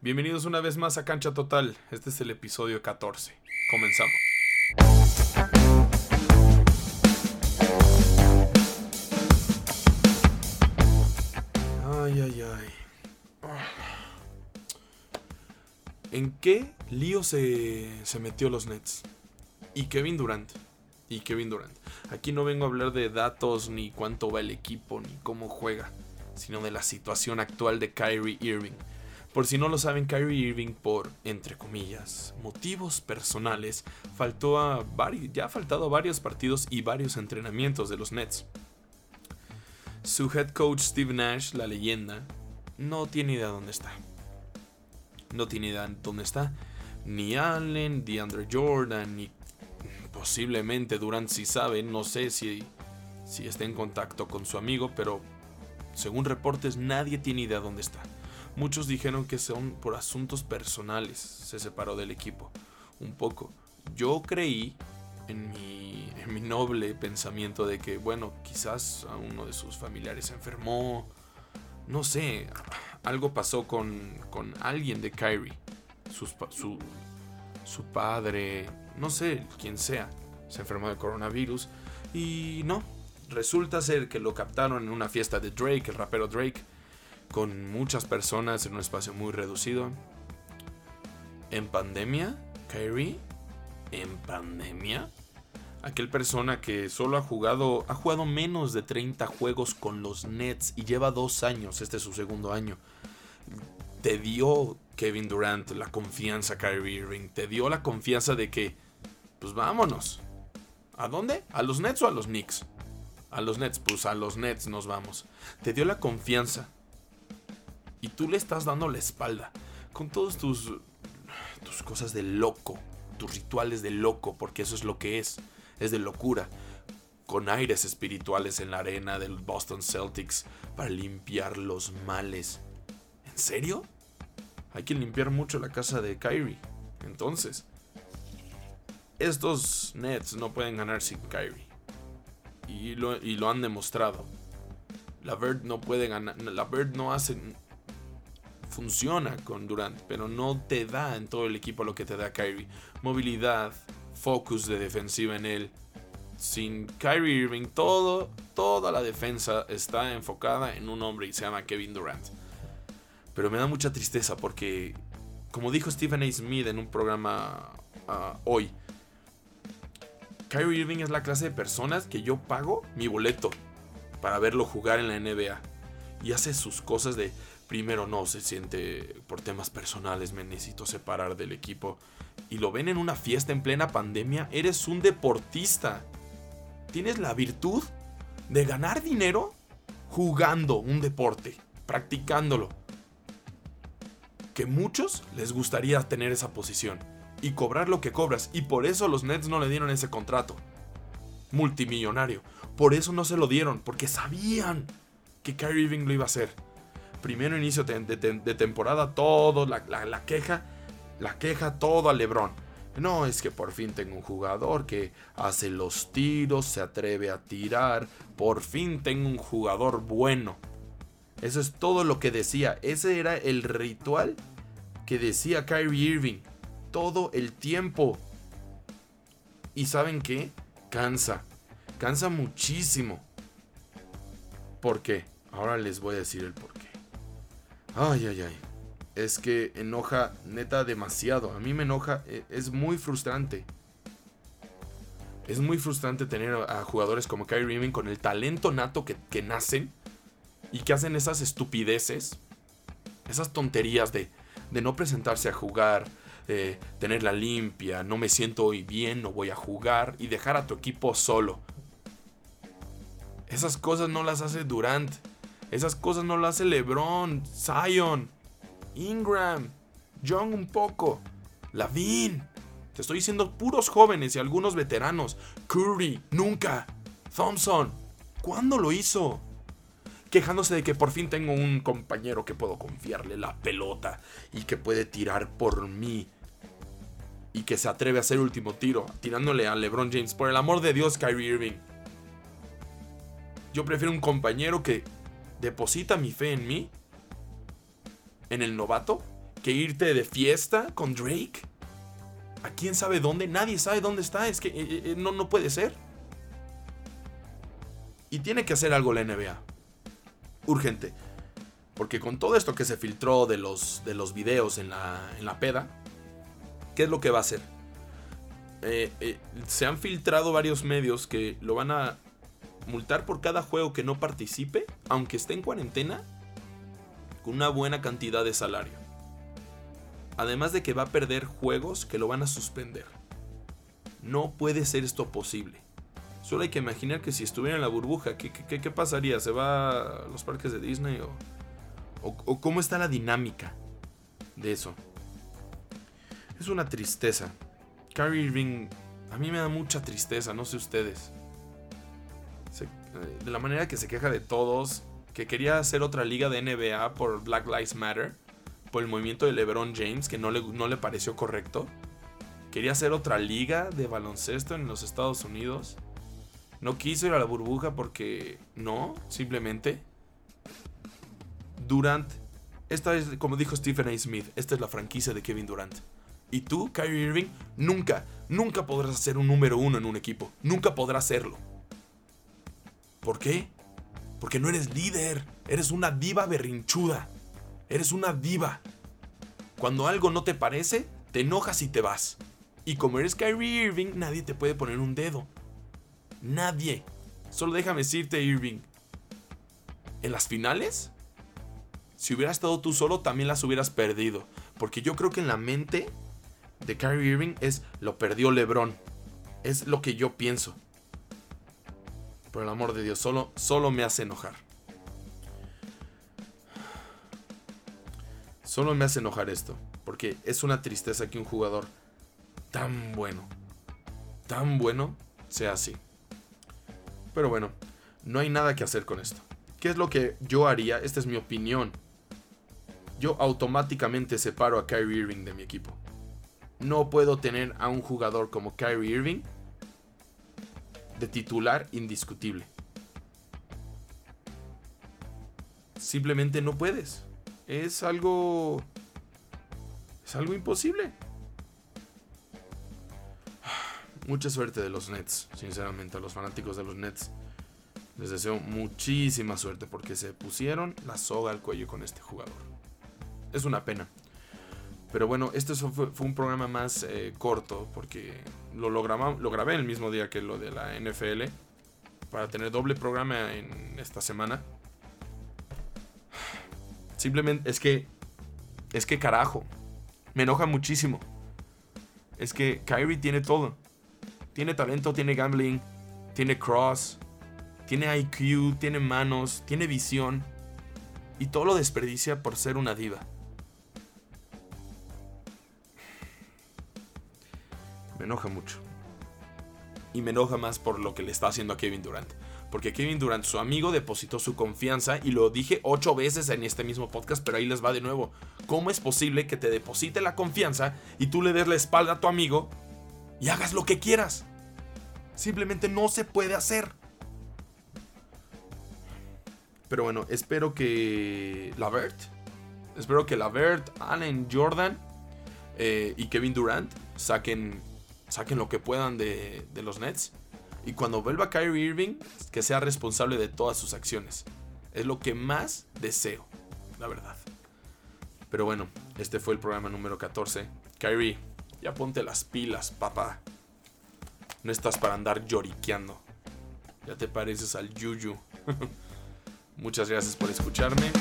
Bienvenidos una vez más a Cancha Total. Este es el episodio 14. Comenzamos. Ay, ay, ay. ¿En qué lío se, se metió los Nets? Y Kevin Durant. Y Kevin Durant. Aquí no vengo a hablar de datos, ni cuánto va el equipo, ni cómo juega, sino de la situación actual de Kyrie Irving. Por si no lo saben, Kyrie Irving, por, entre comillas, motivos personales, faltó a ya ha faltado a varios partidos y varios entrenamientos de los Nets. Su head coach Steve Nash, la leyenda, no tiene idea dónde está. No tiene idea dónde está. Ni Allen, DeAndre Jordan, ni posiblemente Durant si sabe, no sé si, si está en contacto con su amigo, pero según reportes nadie tiene idea dónde está. Muchos dijeron que son por asuntos personales, se separó del equipo. Un poco. Yo creí en mi, en mi noble pensamiento de que, bueno, quizás a uno de sus familiares se enfermó. No sé, algo pasó con, con alguien de Kyrie. su, su padre, no sé quién sea, se enfermó de coronavirus. Y no, resulta ser que lo captaron en una fiesta de Drake, el rapero Drake con muchas personas en un espacio muy reducido. En pandemia, Kyrie, en pandemia, aquel persona que solo ha jugado, ha jugado menos de 30 juegos con los Nets y lleva dos años, este es su segundo año. Te dio Kevin Durant la confianza, Kyrie Irving, te dio la confianza de que, pues vámonos. ¿A dónde? ¿A los Nets o a los Knicks? A los Nets, pues a los Nets nos vamos. Te dio la confianza y tú le estás dando la espalda con todos tus, tus cosas de loco, tus rituales de loco, porque eso es lo que es, es de locura, con aires espirituales en la arena del Boston Celtics para limpiar los males. ¿En serio? Hay que limpiar mucho la casa de Kyrie. Entonces, estos Nets no pueden ganar sin Kyrie. Y lo, y lo han demostrado. La Bird no puede ganar. La Bird no hace funciona con Durant, pero no te da en todo el equipo lo que te da Kyrie. Movilidad, focus de defensiva en él. Sin Kyrie Irving, todo, toda la defensa está enfocada en un hombre y se llama Kevin Durant. Pero me da mucha tristeza porque, como dijo Stephen A. Smith en un programa ah, hoy, Kyrie Irving es la clase de personas que yo pago mi boleto para verlo jugar en la NBA. Y hace sus cosas de, primero no se siente por temas personales, me necesito separar del equipo. Y lo ven en una fiesta en plena pandemia, eres un deportista. Tienes la virtud de ganar dinero jugando un deporte, practicándolo. Que muchos les gustaría tener esa posición y cobrar lo que cobras. Y por eso los Nets no le dieron ese contrato. Multimillonario. Por eso no se lo dieron, porque sabían que Kyrie Irving lo iba a hacer primero inicio de, temporada, todo, la, la, queja, la queja, todo a Lebron. No, es que por fin tengo un jugador que hace los tiros, se atreve a tirar. Por fin tengo un jugador bueno. Eso es todo lo que decía. Ese era el ritual que decía Kyrie Irving. Todo el tiempo. ¿Y saben qué? Cansa. Cansa muchísimo. ¿Por qué? Ahora les voy a decir el por qué. Ay, ay, ay. Es que enoja neta demasiado. A mí me enoja. E, es muy frustrante. Es muy frustrante tener a jugadores como Kyrie Irving con el talento nato que, nacen y que hacen esas estupideces, esas tonterías de, no presentarse a jugar, de tenerla limpia, no me siento hoy bien, no voy a jugar y dejar a tu equipo solo. Esas cosas no las hace Durant. Esas cosas no las hace LeBron, Zion, Ingram, Young un poco, Lavin. Te estoy diciendo puros jóvenes y algunos veteranos. Curry, nunca. Thompson, ¿cuándo lo hizo? Quejándose de que por fin tengo un compañero que puedo confiarle la pelota y que puede tirar por mí. Y que se atreve a hacer último tiro, tirándole a LeBron James. Por el amor de Dios, Kyrie Irving. Yo prefiero un compañero que deposita mi fe en mí, en el novato, que irte de fiesta con Drake. ¿A quién sabe dónde? Nadie sabe dónde está. Es que eh, eh, no, no puede ser. Y tiene que hacer algo la NBA. Urgente. Porque con todo esto que se filtró de los, de los videos en la, en la peda, ¿qué es lo que va a hacer? Eh, se han filtrado varios medios que lo van a multar por cada juego que no participe, aunque esté en cuarentena, con una buena cantidad de salario. Además de que va a perder juegos que lo van a suspender. No puede ser esto posible. Solo hay que imaginar que si estuviera en la burbuja, ¿qué, qué, pasaría? ¿Se va a los parques de Disney? O, o, cómo está la dinámica de eso? Es una tristeza. Kyrie Irving, a mí me da mucha tristeza, no sé ustedes. De la manera que se queja de todos, que quería hacer otra liga de NBA por Black Lives Matter por el movimiento de LeBron James, que no le, no le pareció correcto. Quería hacer otra liga de baloncesto en los Estados Unidos. No quiso ir a la burbuja porque no, simplemente. Durant, esta es, como dijo Stephen A. Smith, esta es la franquicia de Kevin Durant. Y tú, Kyrie Irving, nunca, nunca podrás ser un número uno en un equipo. Nunca podrás serlo. ¿Por qué? Porque no eres líder. Eres una diva berrinchuda. Eres una diva. Cuando algo no te parece, te enojas y te vas. Y como eres Kyrie Irving, nadie te puede poner un dedo. Nadie. Solo déjame decirte, Irving. En las finales, si hubieras estado tú solo, también las hubieras perdido. Porque yo creo que en la mente de Kyrie Irving es lo perdió LeBron. Es lo que yo pienso. Por el amor de Dios, solo, solo me hace enojar. Solo me hace enojar esto, porque es una tristeza que un jugador tan bueno, tan bueno, sea así. Pero bueno, no hay nada que hacer con esto. ¿Qué es lo que yo haría? Esta es mi opinión. Yo automáticamente separo a Kyrie Irving de mi equipo. No puedo tener a un jugador como Kyrie Irving de titular indiscutible. Simplemente no puedes es algo... Es algo imposible. Mucha suerte de los Nets, sinceramente, a los fanáticos de los Nets. Les deseo muchísima suerte porque se pusieron la soga al cuello con este jugador. Es una pena. Pero bueno, este fue, un programa más eh, corto porque lo, lo, lo grabé el mismo día que lo de la NFL para tener doble programa en esta semana. Simplemente es que. Es que carajo. Me enoja muchísimo. Es que Kyrie tiene todo. Tiene talento, tiene gambling, tiene cross, tiene IQ, tiene manos, tiene visión. Y todo lo desperdicia por ser una diva. Enoja mucho. Y me enoja más por lo que le está haciendo a Kevin Durant. Porque Kevin Durant, su amigo, depositó su confianza y lo dije ocho veces en este mismo podcast, pero ahí les va de nuevo. ¿Cómo es posible que te deposite la confianza y tú le des la espalda a tu amigo y hagas lo que quieras? Simplemente no se puede hacer. Pero bueno, espero que Lavert, espero que Lavert, Allen, Jordan eh, y Kevin Durant saquen, saquen lo que puedan de, de los Nets y cuando vuelva Kyrie Irving, que sea responsable de todas sus acciones. Es lo que más deseo, la verdad. Pero bueno, este fue el programa número 14. Kyrie, ya ponte las pilas, papá. No estás para andar lloriqueando. Ya te pareces al Yuyu. Muchas gracias por escucharme.